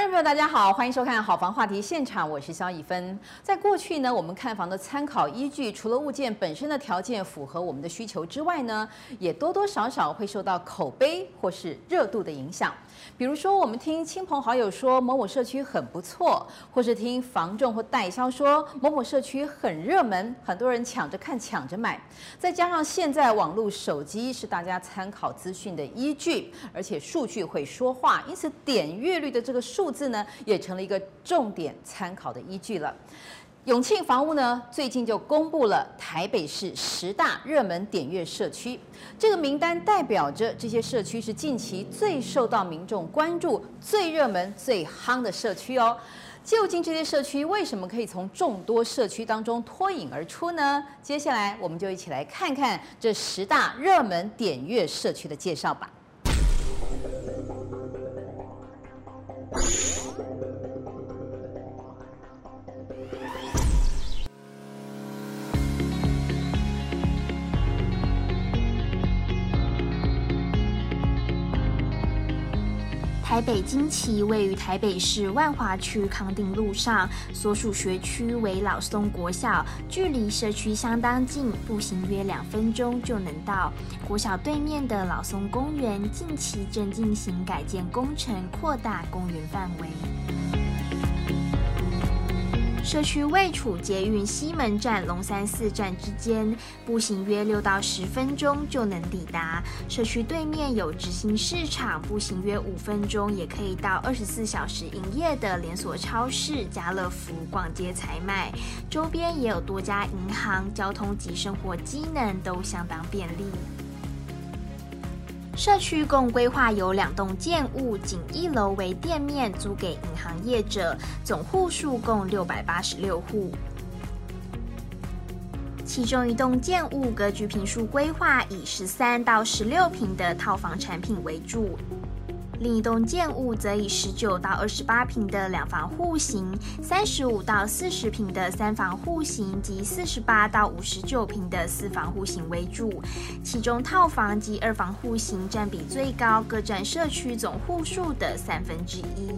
观众朋友，大家好，欢迎收看《好房话题现场》，我是肖一芬。在过去呢，我们看房的参考依据，除了物件本身的条件符合我们的需求之外呢，也多多少少会受到口碑或是热度的影响。比如说，我们听亲朋好友说某某社区很不错，或是听房仲或代销说某某社区很热门，很多人抢着看、抢着买。再加上现在网络、手机是大家参考资讯的依据，而且数据会说话，因此点阅率的这个数。字呢，也成了一个重点参考的依据了。永庆房屋呢，最近就公布了台北市十大热门点阅社区，这个名单代表着这些社区是近期最受到民众关注、最热门、最夯的社区哦。究竟这些社区为什么可以从众多社区当中脱颖而出呢？接下来我们就一起来看看这十大热门点阅社区的介绍吧。台北金旗位于台北市万华区康定路上，所属学区为老松国小，距离社区相当近，步行约两分钟就能到。国小对面的老松公园近期正进行改建工程，扩大公园范围。社区位处捷运西门站、龙山寺站之间，步行约六到十分钟就能抵达。社区对面有直行市场，步行约五分钟也可以到二十四小时营业的连锁超市家乐福逛街采买。周边也有多家银行，交通及生活机能都相当便利。社区共规划有两栋建物，仅一楼为店面，租给银行业者，总户数共六百八十六户。其中一栋建物格局平数规划以十三到十六坪的套房产品为主。另一栋建物则以十九到二十八平的两房户型、三十五到四十平的三房户型及四十八到五十九平的四房户型为主，其中套房及二房户型占比最高，各占社区总户数的三分之一。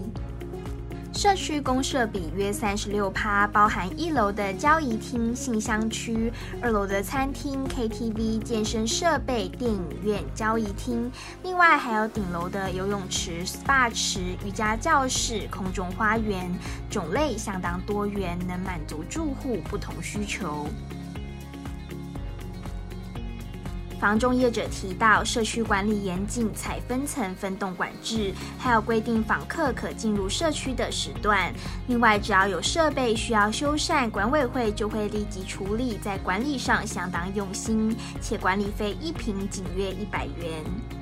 社区公社比约三十六趴，包含一楼的交易厅、信箱区，二楼的餐厅、KTV、健身设备、电影院、交易厅，另外还有顶楼的游泳池、SPA 池、瑜伽教室、空中花园，种类相当多元，能满足住户不同需求。房中业者提到，社区管理严谨，采分层分栋管制，还有规定访客可进入社区的时段。另外，只要有设备需要修缮，管委会就会立即处理，在管理上相当用心，且管理费一平仅约一百元。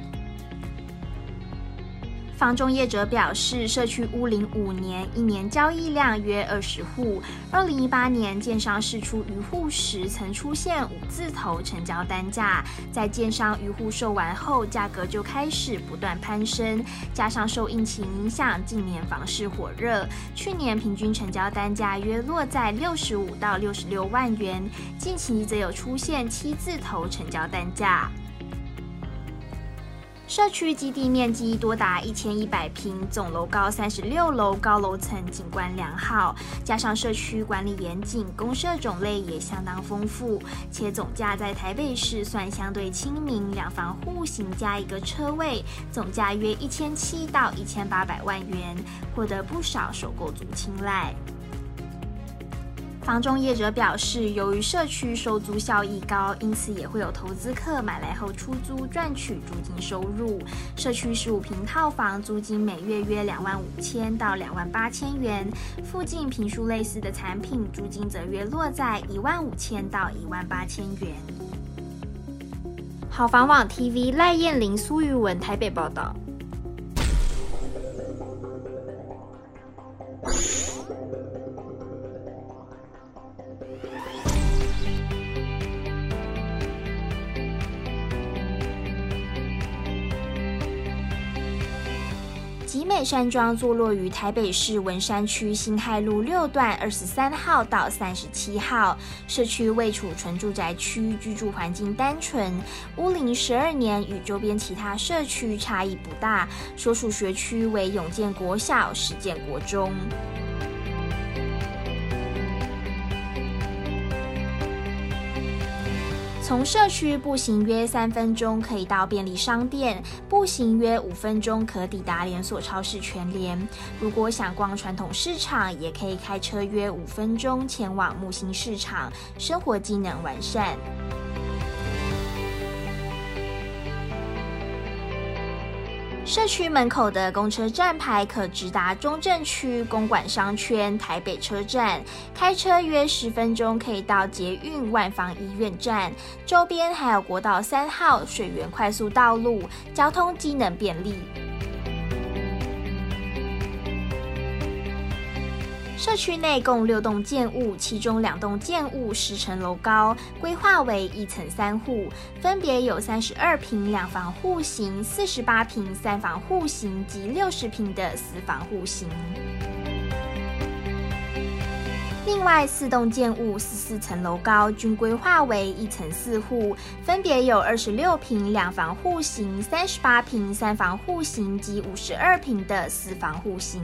房中业者表示，社区屋龄五年，一年交易量约二十户。二零一八年建商释出余户时，曾出现五字头成交单价，在建商余户售完后，价格就开始不断攀升。加上受疫情影响，近年房市火热，去年平均成交单价约落在六十五到六十六万元，近期则有出现七字头成交单价。社区基地面积多达一千一百平，总楼高三十六楼，高楼层景观良好。加上社区管理严谨，公设种类也相当丰富，且总价在台北市算相对亲民。两房户型加一个车位，总价约一千七到一千八百万元，获得不少首购族青睐。房中业者表示，由于社区收租效益高，因此也会有投资客买来后出租赚取租金收入。社区十五平套房租金每月约两万五千到两万八千元，附近坪数类似的产品租金则约落在一万五千到一万八千元。好房网 TV 赖燕玲、苏玉文台北报道。山庄坐落于台北市文山区新泰路六段二十三号到三十七号，社区位处纯住宅区，居住环境单纯，屋龄十二年，与周边其他社区差异不大。所属学区为永建国小、实践国中。从社区步行约三分钟可以到便利商店，步行约五分钟可抵达连锁超市全联。如果想逛传统市场，也可以开车约五分钟前往木星市场，生活机能完善。社区门口的公车站牌可直达中正区公馆商圈、台北车站，开车约十分钟可以到捷运万方医院站。周边还有国道三号水源快速道路，交通机能便利。社区内共六栋建物，其中两栋建物十层楼高，规划为一层三户，分别有三十二平两房户型、四十八平三房户型及六十平的四房户型。另外四栋建物十四层楼高，均规划为一层四户，分别有二十六平两房户型、三十八平三房户型及五十二平的四房户型。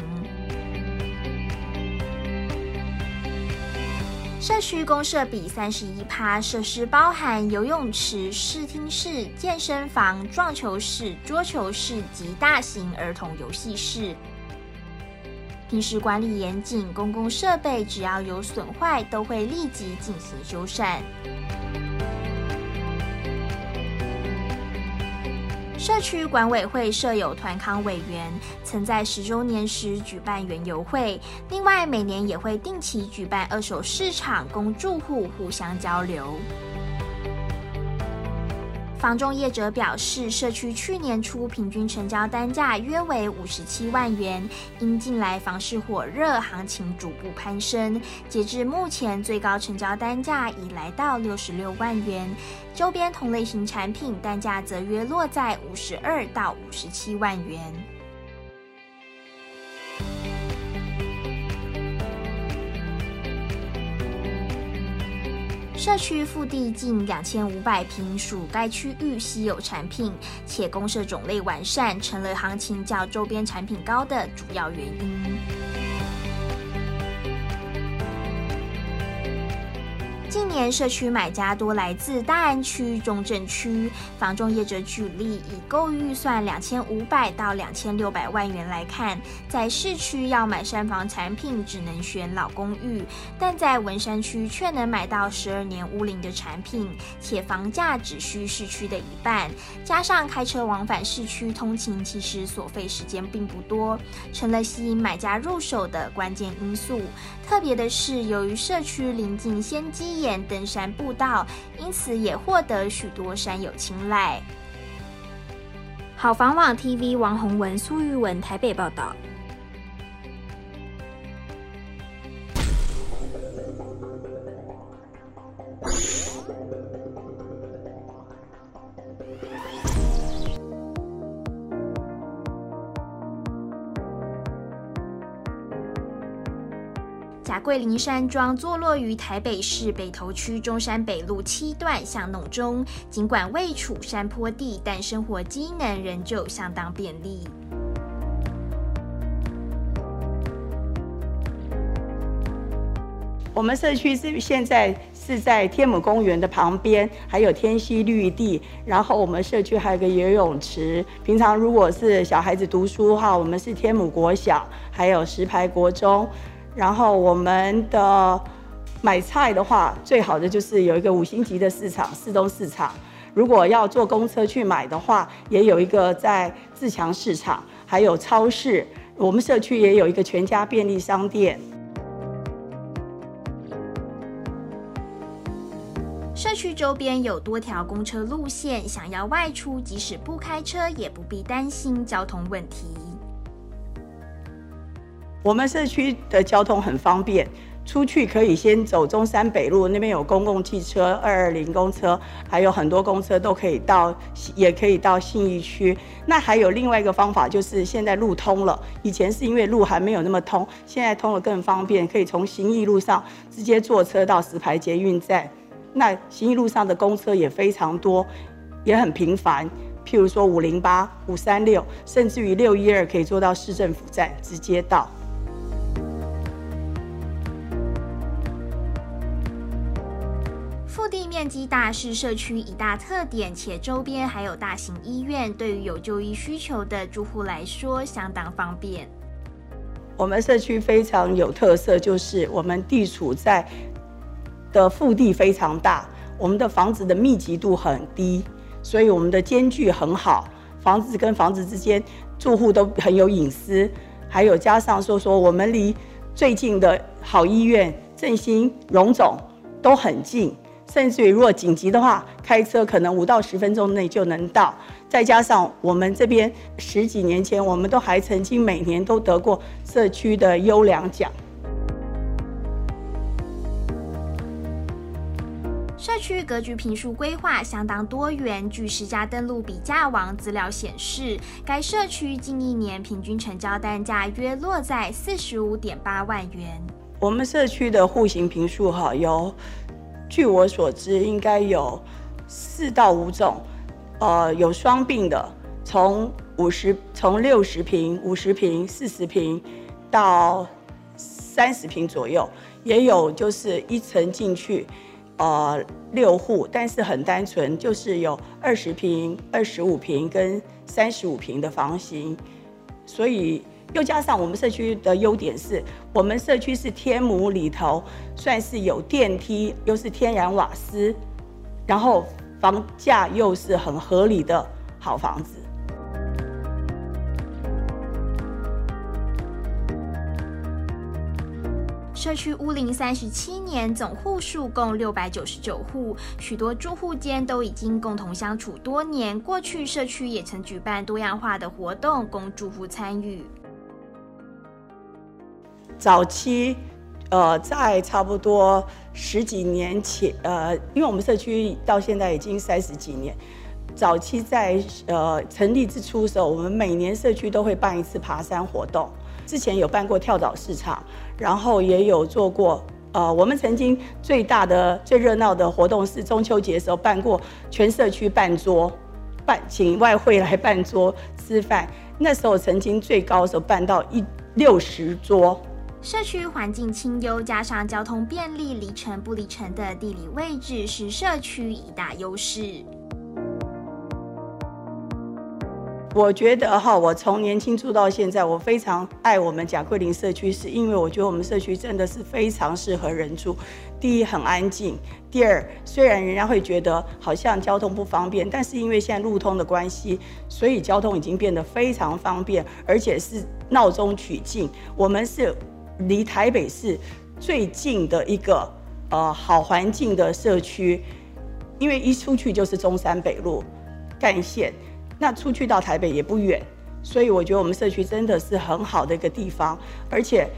社区公社比三十一趴，设施包含游泳池、视听室、健身房、撞球室、桌球室及大型儿童游戏室。平时管理严谨，公共设备只要有损坏，都会立即进行修缮。社区管委会设有团康委员，曾在十周年时举办园游会。另外，每年也会定期举办二手市场，供住户互相交流。房仲业者表示，社区去年初平均成交单价约为五十七万元，因近来房市火热，行情逐步攀升。截至目前，最高成交单价已来到六十六万元，周边同类型产品单价则约落在五十二到五十七万元。社区腹地近两千五百平，属该区域稀有产品，且公社种类完善，成了行情较周边产品高的主要原因。近年社区买家多来自大安区、中正区，房仲业者举例，以购预算两千五百到两千六百万元来看，在市区要买三房产品只能选老公寓，但在文山区却能买到十二年屋龄的产品，且房价只需市区的一半，加上开车往返市区通勤，其实所费时间并不多，成了吸引买家入手的关键因素。特别的是，由于社区临近仙迹登山步道，因此也获得许多山友青睐。好房网 TV 王宏文、苏玉文台北报道。桂林山庄坐落于台北市北投区中山北路七段巷弄中，尽管位处山坡地，但生活机能仍旧相当便利。我们社区是现在是在天母公园的旁边，还有天溪绿地，然后我们社区还有个游泳池。平常如果是小孩子读书的话，我们是天母国小，还有石牌国中。然后我们的买菜的话，最好的就是有一个五星级的市场——市东市场。如果要坐公车去买的话，也有一个在自强市场，还有超市。我们社区也有一个全家便利商店。社区周边有多条公车路线，想要外出，即使不开车，也不必担心交通问题。我们社区的交通很方便，出去可以先走中山北路，那边有公共汽车二二零公车，还有很多公车都可以到，也可以到信义区。那还有另外一个方法，就是现在路通了，以前是因为路还没有那么通，现在通了更方便，可以从信义路上直接坐车到石牌捷运站。那信义路上的公车也非常多，也很频繁，譬如说五零八、五三六，甚至于六一二可以坐到市政府站直接到。腹地面积大是社区一大特点，且周边还有大型医院，对于有就医需求的住户来说相当方便。我们社区非常有特色，就是我们地处在的腹地非常大，我们的房子的密集度很低，所以我们的间距很好，房子跟房子之间住户都很有隐私，还有加上说说我们离最近的好医院振兴荣总都很近。甚至于，如果紧急的话，开车可能五到十分钟内就能到。再加上我们这边十几年前，我们都还曾经每年都得过社区的优良奖。社区格局评述规划相当多元。据实价登录比价网资料显示，该社区近一年平均成交单价约落在四十五点八万元。我们社区的户型评述哈有。据我所知，应该有四到五种，呃，有双并的，从五十、从六十平、五十平、四十平到三十平左右，也有就是一层进去，呃，六户，但是很单纯，就是有二十平、二十五平跟三十五平的房型，所以。又加上我们社区的优点是，我们社区是天母里头，算是有电梯，又是天然瓦斯，然后房价又是很合理的好房子。社区屋龄三十七年，总户数共六百九十九户，许多住户间都已经共同相处多年。过去社区也曾举办多样化的活动供住户参与。早期，呃，在差不多十几年前，呃，因为我们社区到现在已经三十几年。早期在呃成立之初的时候，我们每年社区都会办一次爬山活动。之前有办过跳蚤市场，然后也有做过，呃，我们曾经最大的、最热闹的活动是中秋节的时候办过全社区办桌，办请外汇来办桌吃饭。那时候曾经最高的时候办到一六十桌。社区环境清幽，加上交通便利，离城不离城的地理位置是社区一大优势。我觉得哈，我从年轻住到现在，我非常爱我们贾桂林社区，是因为我觉得我们社区真的是非常适合人住。第一，很安静；第二，虽然人家会觉得好像交通不方便，但是因为现在路通的关系，所以交通已经变得非常方便，而且是闹中取静。我们是。离台北市最近的一个呃好环境的社区，因为一出去就是中山北路干线，那出去到台北也不远，所以我觉得我们社区真的是很好的一个地方，而且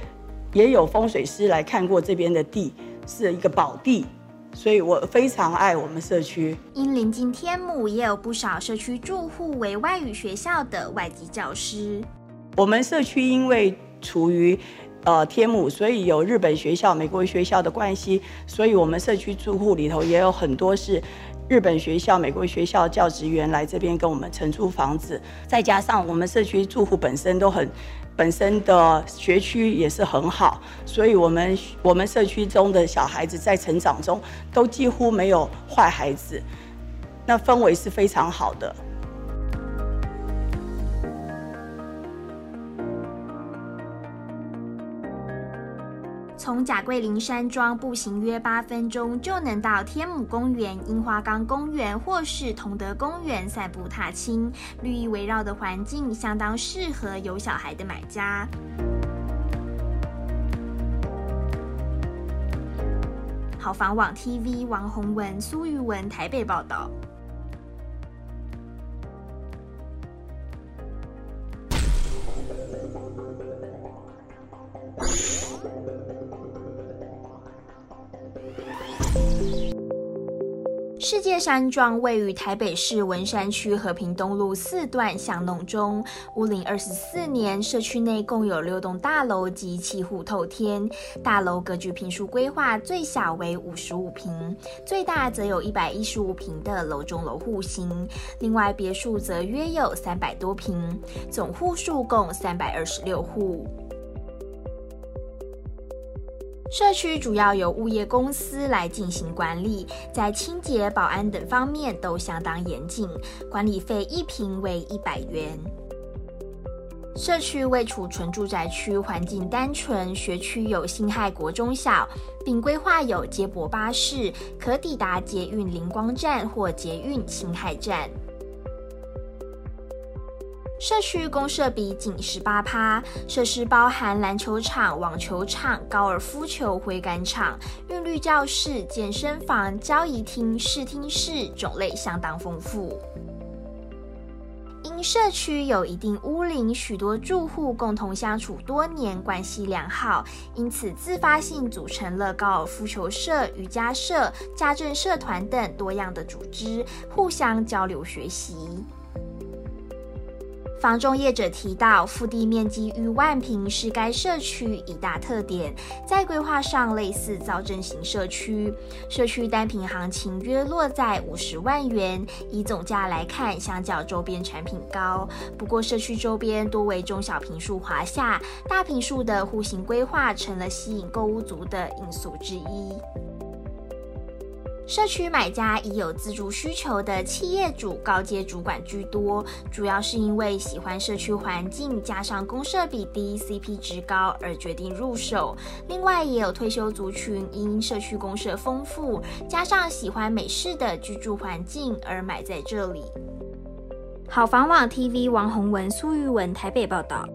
也有风水师来看过这边的地是一个宝地，所以我非常爱我们社区。因临近天母，也有不少社区住户为外语学校的外籍教师。我们社区因为处于呃，天母，所以有日本学校、美国学校的关系，所以我们社区住户里头也有很多是日本学校、美国学校教职员来这边跟我们承租房子。再加上我们社区住户本身都很，本身的学区也是很好，所以我们我们社区中的小孩子在成长中都几乎没有坏孩子，那氛围是非常好的。从贾桂林山庄步行约八分钟就能到天母公园、樱花岗公园或是同德公园散步踏青，绿意围绕的环境相当适合有小孩的买家。好房网 TV 王洪文、苏玉文台北报道。山庄位于台北市文山区和平东路四段巷弄中，屋龄二十四年，社区内共有六栋大楼及七户透天。大楼格局平数规划最小为五十五平，最大则有一百一十五平的楼中楼户型。另外别墅则约有三百多平，总户数共三百二十六户。社区主要由物业公司来进行管理，在清洁、保安等方面都相当严谨，管理费一平为一百元。社区位处纯住宅区，环境单纯，学区有辛亥国中小，并规划有接驳巴士，可抵达捷运灵光站或捷运辛亥站。社区公设比仅十八趴，设施包含篮球场、网球场、高尔夫球挥杆场、韵律教室、健身房、交谊厅、视听室，种类相当丰富。因社区有一定屋龄，许多住户共同相处多年，关系良好，因此自发性组成了高尔夫球社、瑜伽社、家政社团等多样的组织，互相交流学习。房中业者提到，腹地面积逾万坪是该社区一大特点，在规划上类似造镇型社区，社区单品行情约落在五十万元，以总价来看，相较周边产品高。不过，社区周边多为中小坪数华夏，大坪数的户型规划成了吸引购屋族的因素之一。社区买家以有自住需求的企业主、高阶主管居多，主要是因为喜欢社区环境，加上公设比低、CP 值高而决定入手。另外，也有退休族群因社区公设丰富，加上喜欢美式的居住环境而买在这里。好房网 TV 王宏文、苏玉文台北报道。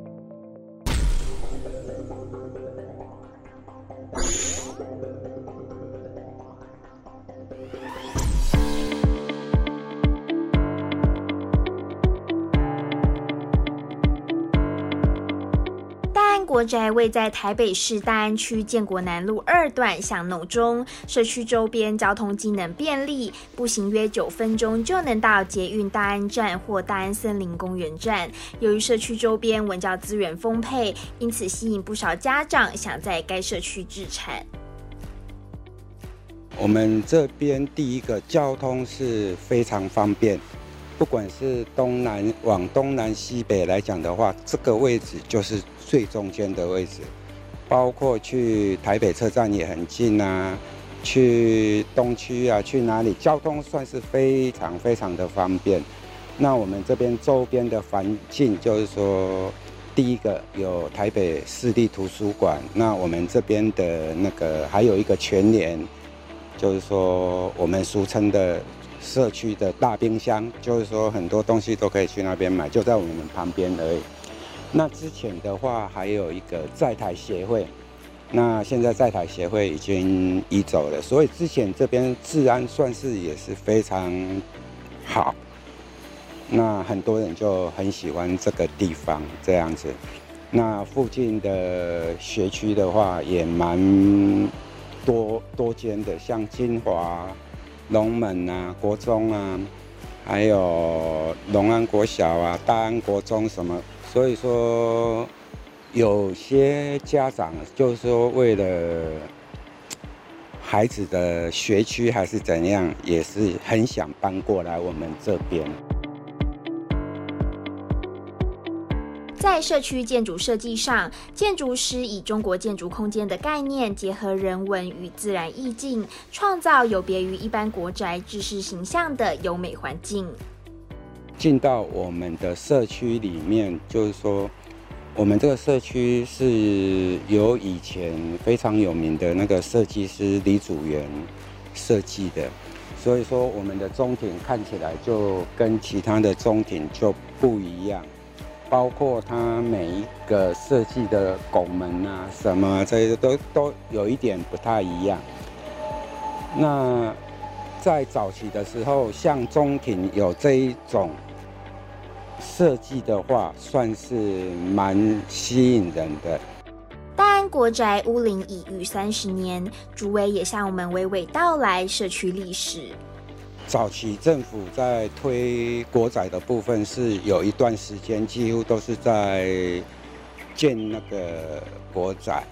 宅位在台北市大安区建国南路二段巷弄中，社区周边交通机能便利，步行约九分钟就能到捷运大安站或大安森林公园站。由于社区周边文教资源丰沛，因此吸引不少家长想在该社区置产。我们这边第一个交通是非常方便，不管是东南往东南西北来讲的话，这个位置就是。最中间的位置，包括去台北车站也很近啊，去东区啊，去哪里交通算是非常非常的方便。那我们这边周边的环境，就是说，第一个有台北市立图书馆，那我们这边的那个还有一个全联，就是说我们俗称的社区的大冰箱，就是说很多东西都可以去那边买，就在我们旁边而已。那之前的话，还有一个在台协会，那现在在台协会已经移走了，所以之前这边治安算是也是非常好，那很多人就很喜欢这个地方这样子。那附近的学区的话，也蛮多多间的，像金华、龙门啊、国中啊，还有龙安国小啊、大安国中什么。所以说，有些家长就是说，为了孩子的学区还是怎样，也是很想搬过来我们这边。在社区建筑设计上，建筑师以中国建筑空间的概念，结合人文与自然意境，创造有别于一般国宅制式形象的优美环境。进到我们的社区里面，就是说，我们这个社区是由以前非常有名的那个设计师李祖原设计的，所以说我们的中庭看起来就跟其他的中庭就不一样，包括它每一个设计的拱门啊什么这些都都有一点不太一样。那在早期的时候，像中庭有这一种。设计的话，算是蛮吸引人的。大安国宅屋龄已逾三十年，主委也向我们娓娓道来社区历史。早期政府在推国宅的部分，是有一段时间几乎都是在建那个国宅。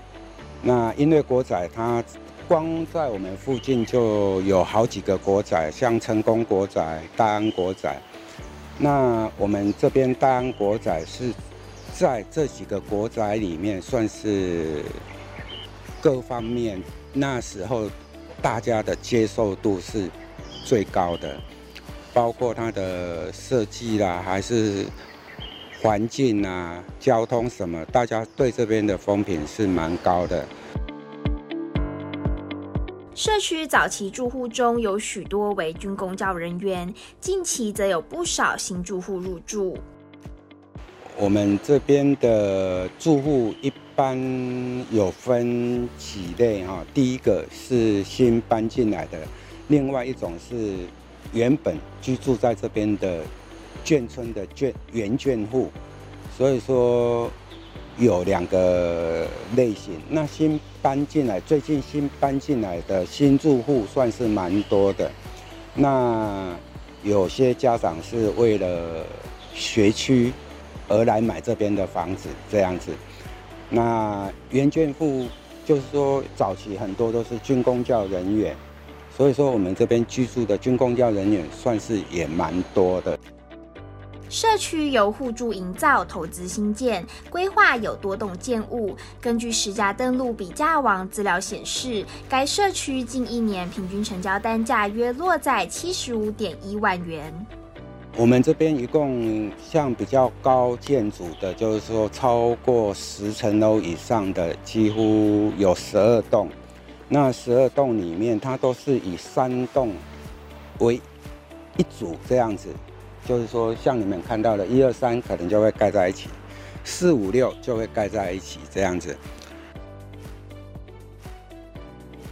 那因为国宅它光在我们附近就有好几个国宅，像成功国宅、大安国宅。那我们这边大安国宅是在这几个国宅里面算是各方面那时候大家的接受度是最高的，包括它的设计啦，还是环境啊、交通什么，大家对这边的风评是蛮高的。社区早期住户中有许多为军公教人员，近期则有不少新住户入住。我们这边的住户一般有分几类哈，第一个是新搬进来的。另外一种是原本居住在这边的眷村的眷原眷户，所以说有两个类型。那新搬进来，最近新搬进来的新住户算是蛮多的。那有些家长是为了学区而来买这边的房子，这样子。那原眷户就是说早期很多都是军公教人员。所以说，我们这边居住的军公教人员算是也蛮多的。社区由互助营造投资兴建，规划有多栋建物。根据实价登录比价网资料显示，该社区近一年平均成交单价约落在七十五点一万元。我们这边一共像比较高建筑的，就是说超过十层楼以上的，几乎有十二栋。那十二栋里面，它都是以三栋为一组这样子，就是说，像你们看到的，一二三可能就会盖在一起，四五六就会盖在一起这样子。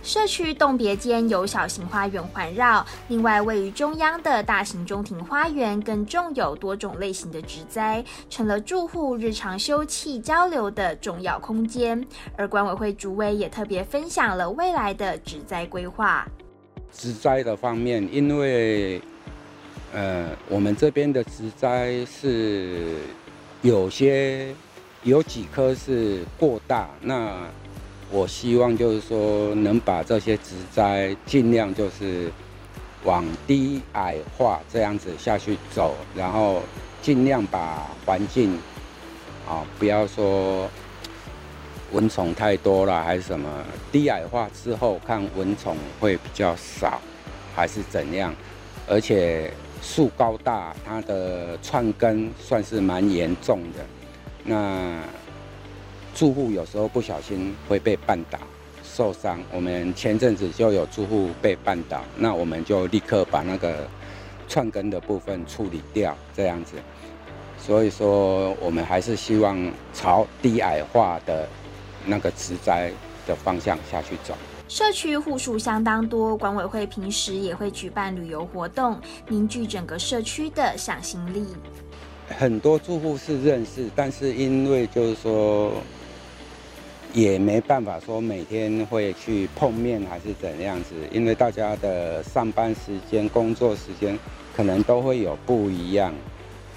社区栋别间有小型花园环绕，另外位于中央的大型中庭花园更种有多种类型的植栽，成了住户日常休憩交流的重要空间。而管委会主委也特别分享了未来的植栽规划。植栽的方面，因为呃，我们这边的植栽是有些有几棵是过大，那。我希望就是说，能把这些植栽尽量就是往低矮化这样子下去走，然后尽量把环境啊，不要说蚊虫太多了还是什么，低矮化之后看蚊虫会比较少，还是怎样？而且树高大，它的串根算是蛮严重的，那。住户有时候不小心会被绊倒受伤，我们前阵子就有住户被绊倒，那我们就立刻把那个串根的部分处理掉，这样子。所以说，我们还是希望朝低矮化的那个植栽的方向下去走。社区户数相当多，管委会平时也会举办旅游活动，凝聚整个社区的向心力。很多住户是认识，但是因为就是说。也没办法说每天会去碰面还是怎样子，因为大家的上班时间、工作时间可能都会有不一样。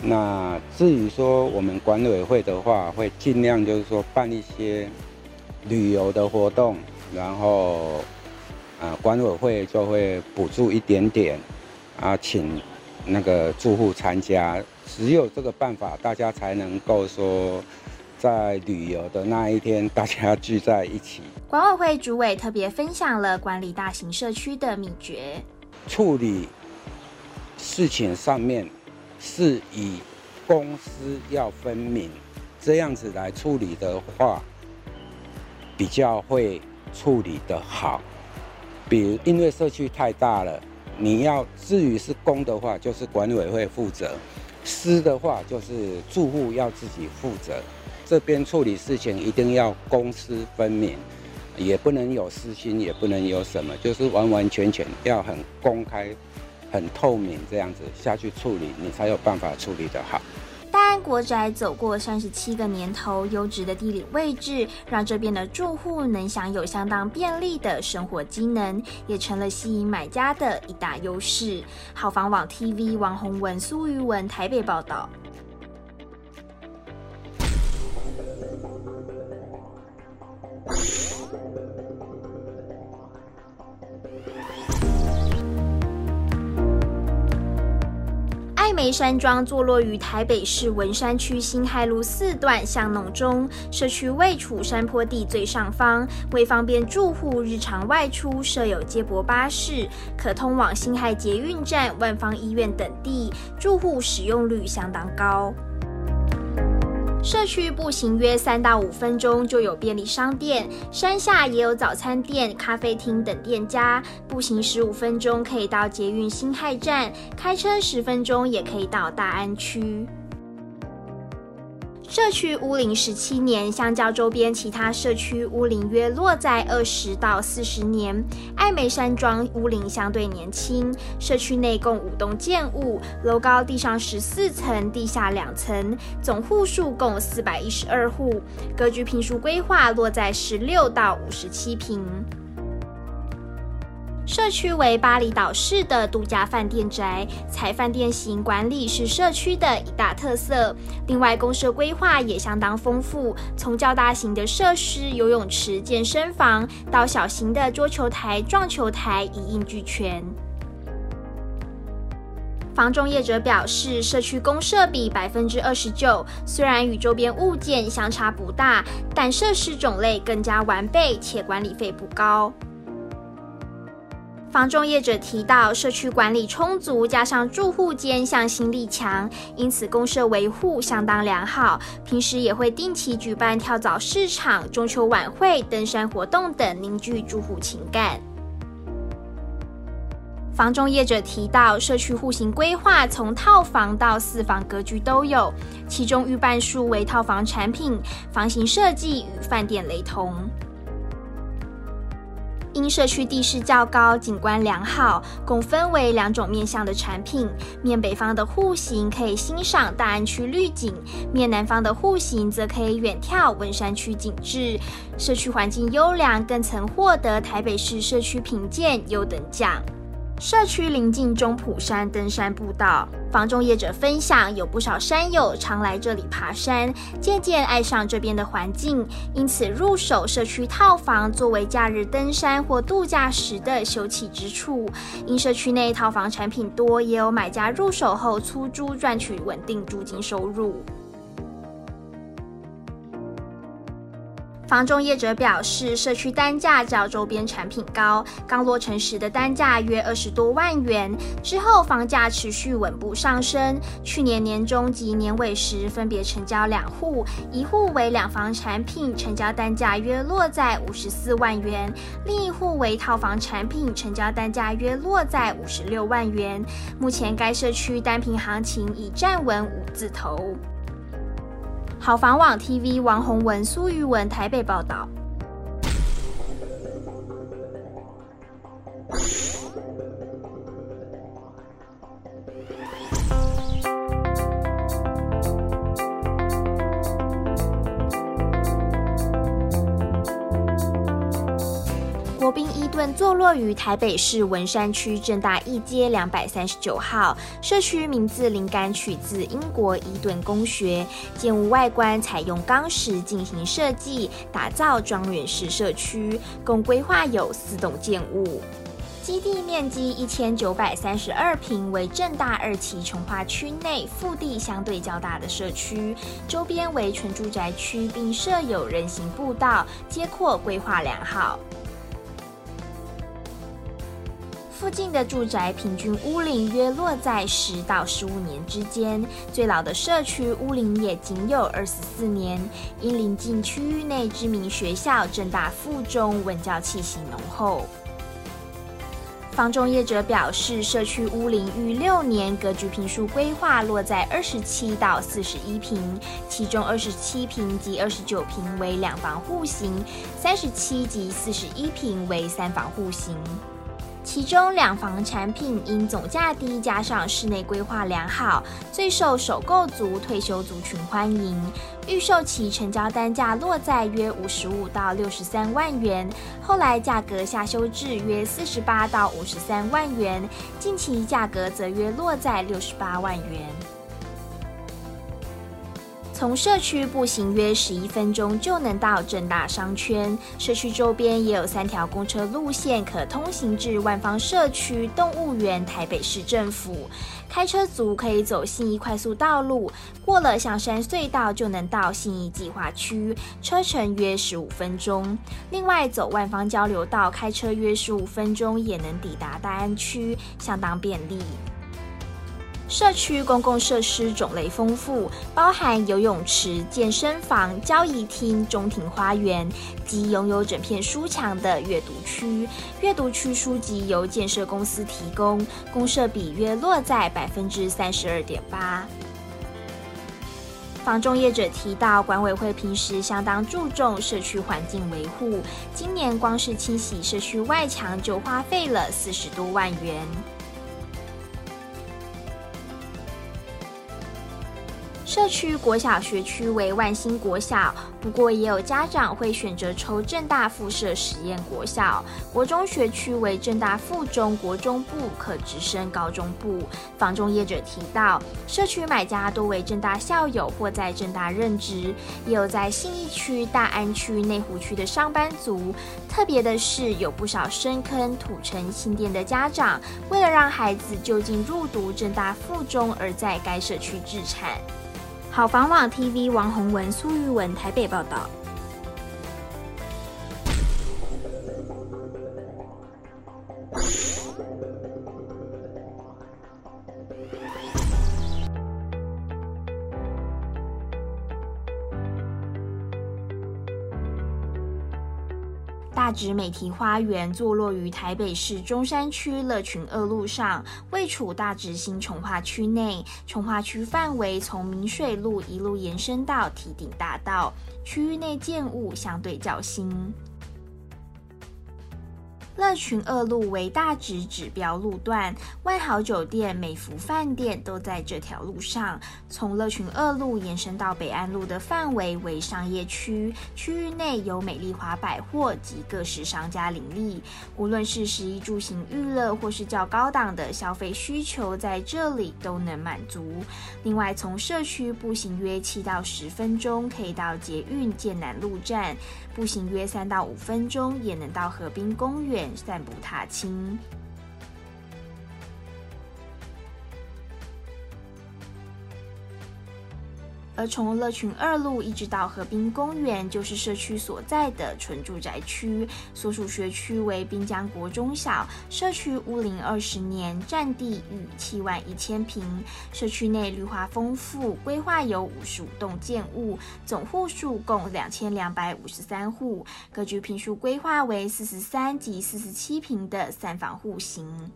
那至于说我们管委会的话，会尽量就是说办一些旅游的活动，然后啊，管委会就会补助一点点，啊，请那个住户参加。只有这个办法，大家才能够说。在旅游的那一天，大家聚在一起。管委会主委特别分享了管理大型社区的秘诀：处理事情上面是以公私要分明，这样子来处理的话，比较会处理的好。比如，因为社区太大了，你要至于是公的话，就是管委会负责；私的话，就是住户要自己负责。这边处理事情一定要公私分明，也不能有私心，也不能有什么，就是完完全全要很公开、很透明这样子下去处理，你才有办法处理得好。大安国宅走过三十七个年头，优质的地理位置让这边的住户能享有相当便利的生活机能，也成了吸引买家的一大优势。好房网 TV 王洪文、苏瑜文台北报道。爱梅山庄坐落于台北市文山区新海路四段巷弄中，社区位处山坡地最上方，为方便住户日常外出，设有接驳巴士，可通往新海捷运站、万芳医院等地，住户使用率相当高。社区步行约三到五分钟就有便利商店，山下也有早餐店、咖啡厅等店家。步行十五分钟可以到捷运新亥站，开车十分钟也可以到大安区。社区屋龄十七年，相较周边其他社区屋龄约落在二十到四十年。爱美山庄屋龄相对年轻，社区内共五栋建物，楼高地上十四层，地下两层，总户数共四百一十二户，格局坪数规划落在十六到五十七坪。社区为巴厘岛式的度假饭店宅，采饭店型管理是社区的一大特色。另外，公社规划也相当丰富，从较大型的设施游泳池、健身房，到小型的桌球台、撞球台，一应俱全。房中业者表示，社区公设比百分之二十九，虽然与周边物件相差不大，但设施种类更加完备，且管理费不高。房仲业者提到，社区管理充足，加上住户间向心力强，因此公社维护相当良好。平时也会定期举办跳蚤市场、中秋晚会、登山活动等，凝聚住户情感。房中业者提到，社区户型规划从套房到四房格局都有，其中预半数为套房产品，房型设计与饭店雷同。因社区地势较高，景观良好，共分为两种面向的产品。面北方的户型可以欣赏大安区绿景，面南方的户型则可以远眺文山区景致。社区环境优良，更曾获得台北市社区评鉴优等奖。社区临近中埔山登山步道，房中业者分享，有不少山友常来这里爬山，渐渐爱上这边的环境，因此入手社区套房作为假日登山或度假时的休憩之处。因社区内套房产品多，也有买家入手后出租赚取稳定租金收入。房仲业者表示，社区单价较周边产品高，刚落成时的单价约二十多万元，之后房价持续稳步上升。去年年中及年尾时，分别成交两户，一户为两房产品，成交单价约落在五十四万元；另一户为套房产品，成交单价约落在五十六万元。目前该社区单坪行情已站稳五字头。好房网 TV 王洪文、苏玉文台北报道。宾伊顿坐落于台北市文山区正大一街两百三十九号，社区名字灵感取自英国伊顿公学。建物外观采用钢石进行设计，打造庄园式社区，共规划有四栋建物，基地面积一千九百三十二坪，为正大二期重划区内腹地相对较大的社区，周边为纯住宅区，并设有人行步道，街廓规划良好。附近的住宅平均屋龄约落在十到十五年之间，最老的社区屋龄也仅有二十四年。因邻近区域内知名学校正大附中，文教气息浓厚。房中业者表示，社区屋龄逾六年，格局坪数规划落在二十七到四十一坪，其中二十七坪及二十九坪为两房户型，三十七及四十一坪为三房户型。其中两房产品因总价低，加上室内规划良好，最受首购族、退休族群欢迎。预售期成交单价落在约五十五到六十三万元，后来价格下修至约四十八到五十三万元，近期价格则约落在六十八万元。从社区步行约十一分钟就能到正大商圈，社区周边也有三条公车路线可通行至万方社区、动物园、台北市政府。开车族可以走信义快速道路，过了象山隧道就能到信义计划区，车程约十五分钟。另外，走万方交流道，开车约十五分钟也能抵达大安区，相当便利。社区公共设施种类丰富，包含游泳池、健身房、交易厅、中庭花园及拥有整片书墙的阅读区。阅读区书籍由建设公司提供，公设比约落在百分之三十二点八。房中业者提到，管委会平时相当注重社区环境维护，今年光是清洗社区外墙就花费了四十多万元。社区国小学区为万兴国小，不过也有家长会选择抽正大附设实验国小。国中学区为正大附中国中部，可直升高中部。房中业者提到，社区买家多为正大校友或在正大任职，也有在信义区、大安区、内湖区的上班族。特别的是，有不少深坑、土城、新店的家长，为了让孩子就近入读正大附中，而在该社区置产。好房网 TV 王宏文、苏玉文台北报道。植美堤花园坐落于台北市中山区乐群二路上，位处大直新重划区内。重划区范围从明水路一路延伸到堤顶大道，区域内建物相对较新。乐群二路为大直指标路段，万豪酒店、美福饭店都在这条路上。从乐群二路延伸到北安路的范围为商业区，区域内有美丽华百货及各式商家林立。无论是十一住行娱乐，或是较高档的消费需求，在这里都能满足。另外，从社区步行约七到十分钟，可以到捷运剑南路站。步行约三到五分钟，也能到河滨公园散步踏青。而从乐群二路一直到河滨公园，就是社区所在的纯住宅区。所属学区为滨江国中小，社区屋龄二十年，占地逾七万一千坪。社区内绿化丰富，规划有五十五栋建物，总户数共两千两百五十三户，各居坪数规划为四十三及四十七坪的三房户型。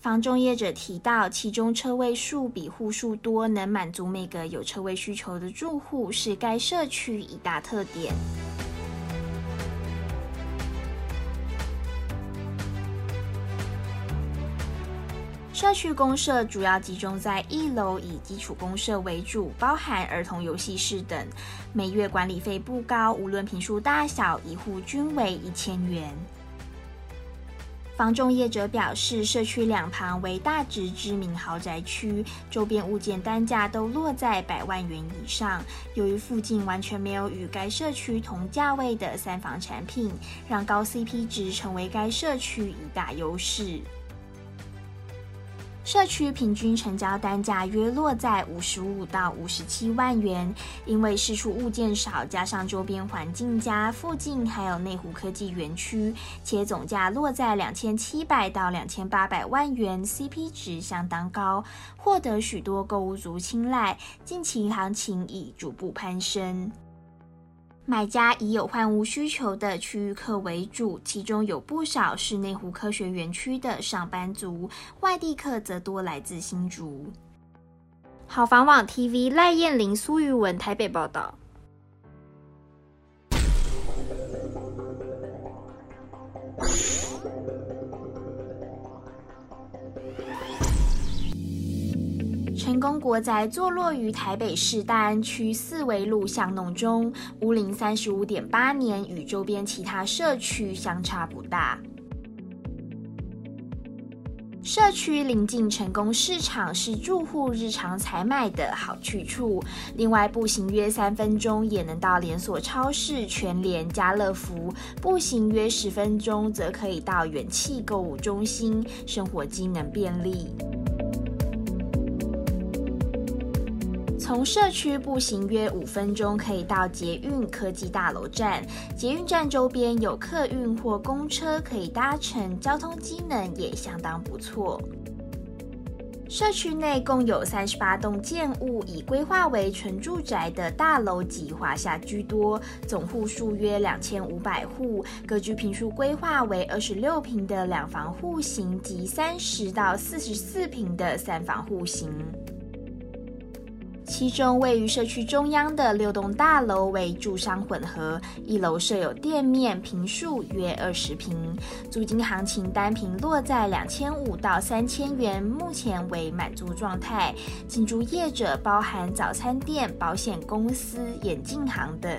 房仲业者提到，其中车位数比户数多，能满足每个有车位需求的住户，是该社区一大特点。社区公社主要集中在一楼，以基础公社为主，包含儿童游戏室等，每月管理费不高，无论坪数大小，一户均为一千元。房仲业者表示，社区两旁为大直知名豪宅区，周边物件单价都落在百万元以上。由于附近完全没有与该社区同价位的三房产品，让高 CP 值成为该社区一大优势。社区平均成交单价约落在五十五到五十七万元，因为释出物件少，加上周边环境佳，附近还有内湖科技园区，且总价落在两千七百到两千八百万元，CP 值相当高，获得许多购物族青睐。近期行情已逐步攀升。买家以有换屋需求的区域客为主，其中有不少是内湖科学园区的上班族，外地客则多来自新竹。好房网 TV 赖燕玲、苏玉文台北报道。国宅坐落于台北市大安区四维路巷弄中，屋龄三十五点八年，与周边其他社区相差不大。社区临近成功市场，是住户日常采买的好去处。另外，步行约三分钟也能到连锁超市全联、家乐福；步行约十分钟则可以到元气购物中心，生活机能便利。从社区步行约五分钟可以到捷运科技大楼站，捷运站周边有客运或公车可以搭乘，交通机能也相当不错。社区内共有三十八栋建物，以规划为纯住宅的大楼及华厦居多，总户数约两千五百户，格局坪数规划为二十六坪的两房户型及三十到四十四坪的三房户型。其中位于社区中央的六栋大楼为住商混合，一楼设有店面，坪数约二十坪，租金行情单坪落在两千五到三千元，目前为满足状态。进驻业者包含早餐店、保险公司、眼镜行等。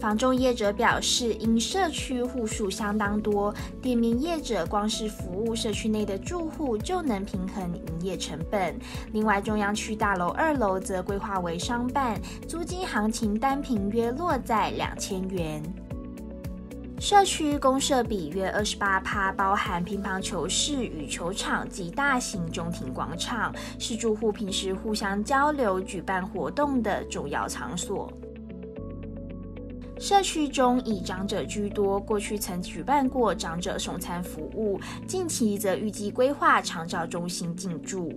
房仲业者表示，因社区户数相当多，店面业者光是服务社区内的住户就能平衡营业成本。另外，中央区大楼二楼则规划为商办，租金行情单坪约落在两千元。社区公设比约二十八趴，包含乒乓球室、羽球场及大型中庭广场，是住户平时互相交流、举办活动的重要场所。社区中以长者居多，过去曾举办过长者送餐服务，近期则预计规划长照中心进驻。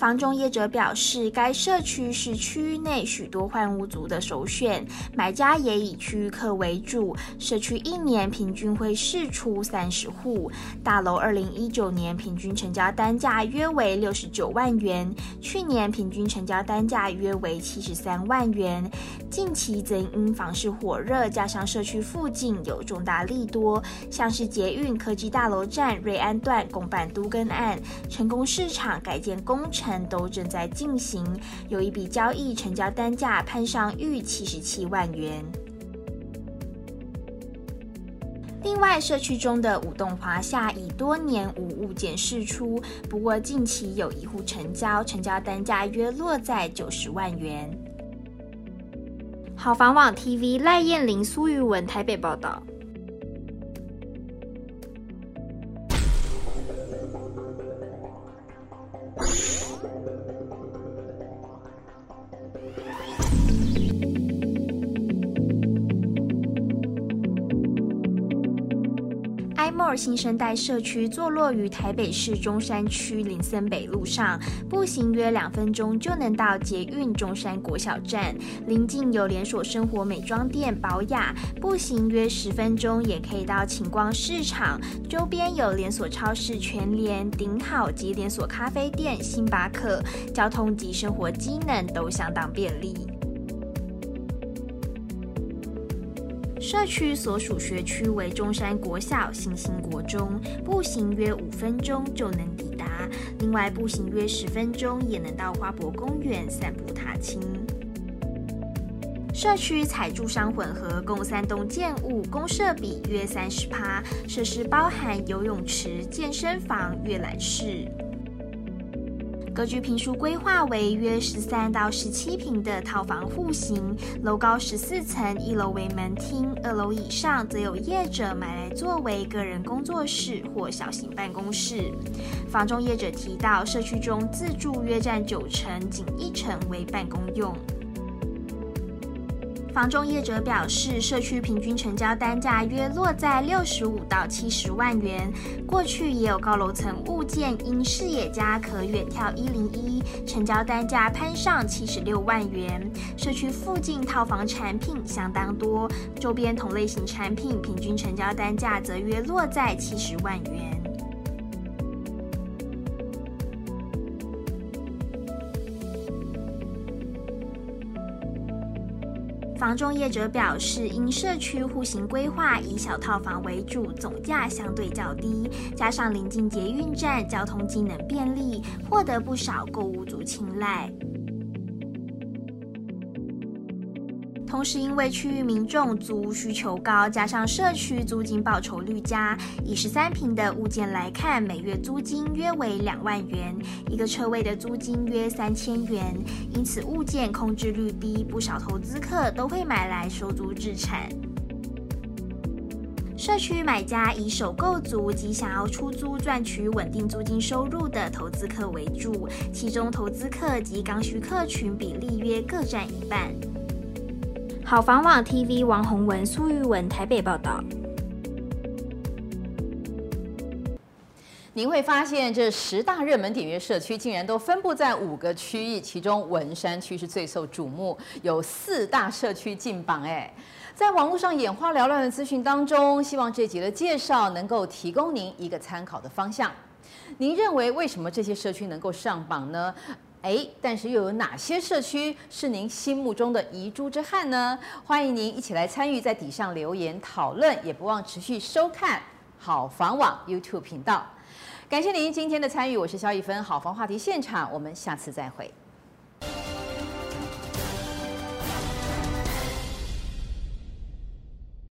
房仲业者表示，该社区是区域内许多换屋族的首选，买家也以区域客为主。社区一年平均会释出三十户，大楼二零一九年平均成交单价约为六十九万元，去年平均成交单价约为七十三万元。近期则因房市火热，加上社区附近有重大利多，像是捷运科技大楼站瑞安段公办都更案、成功市场改建工程。都正在进行，有一笔交易成交单价攀上逾七十七万元。另外，社区中的五栋华厦已多年无物件释出，不过近期有一户成交，成交单价约落在九十万元。好房网 TV 赖燕玲、苏玉文台北报道。新生代社区坐落于台北市中山区林森北路上，步行约两分钟就能到捷运中山国小站，邻近有连锁生活美妆店宝雅，步行约十分钟也可以到晴光市场，周边有连锁超市全联、顶好及连锁咖啡店星巴克，交通及生活机能都相当便利。社区所属学区为中山国小、新兴国中，步行约五分钟就能抵达。另外，步行约十分钟也能到花博公园散步踏青。社区采住商混合，共三栋建物，公设比约三十趴，设施包含游泳池、健身房、阅览室。格局坪数规划为约十三到十七平的套房户型，楼高十四层，一楼为门厅，二楼以上则有业者买来作为个人工作室或小型办公室。房中业者提到，社区中自住约占九成，仅一成为办公用。房中业者表示，社区平均成交单价约落在六十五到七十万元。过去也有高楼层物件因视野佳可远眺一零一，成交单价攀上七十六万元。社区附近套房产品相当多，周边同类型产品平均成交单价则约落在七十万元。房仲业者表示，因社区户型规划以小套房为主，总价相对较低，加上临近捷运站，交通机能便利，获得不少购物族青睐。同时，因为区域民众租屋需求高，加上社区租金报酬率佳，以十三坪的物件来看，每月租金约为两万元，一个车位的租金约三千元，因此物件空置率低，不少投资客都会买来收租置产。社区买家以首购族及想要出租赚取稳定租金收入的投资客为主，其中投资客及刚需客群比例约各占一半。好房网 TV 王洪文、苏玉文台北报道。您会发现，这十大热门点阅社区竟然都分布在五个区域，其中文山区是最受瞩目，有四大社区进榜。哎，在网络上眼花缭乱的资讯当中，希望这集的介绍能够提供您一个参考的方向。您认为为什么这些社区能够上榜呢？哎，但是又有哪些社区是您心目中的遗珠之憾呢？欢迎您一起来参与，在底上留言讨论，也不忘持续收看好房网 YouTube 频道。感谢您今天的参与，我是肖一芬，好房话题现场，我们下次再会。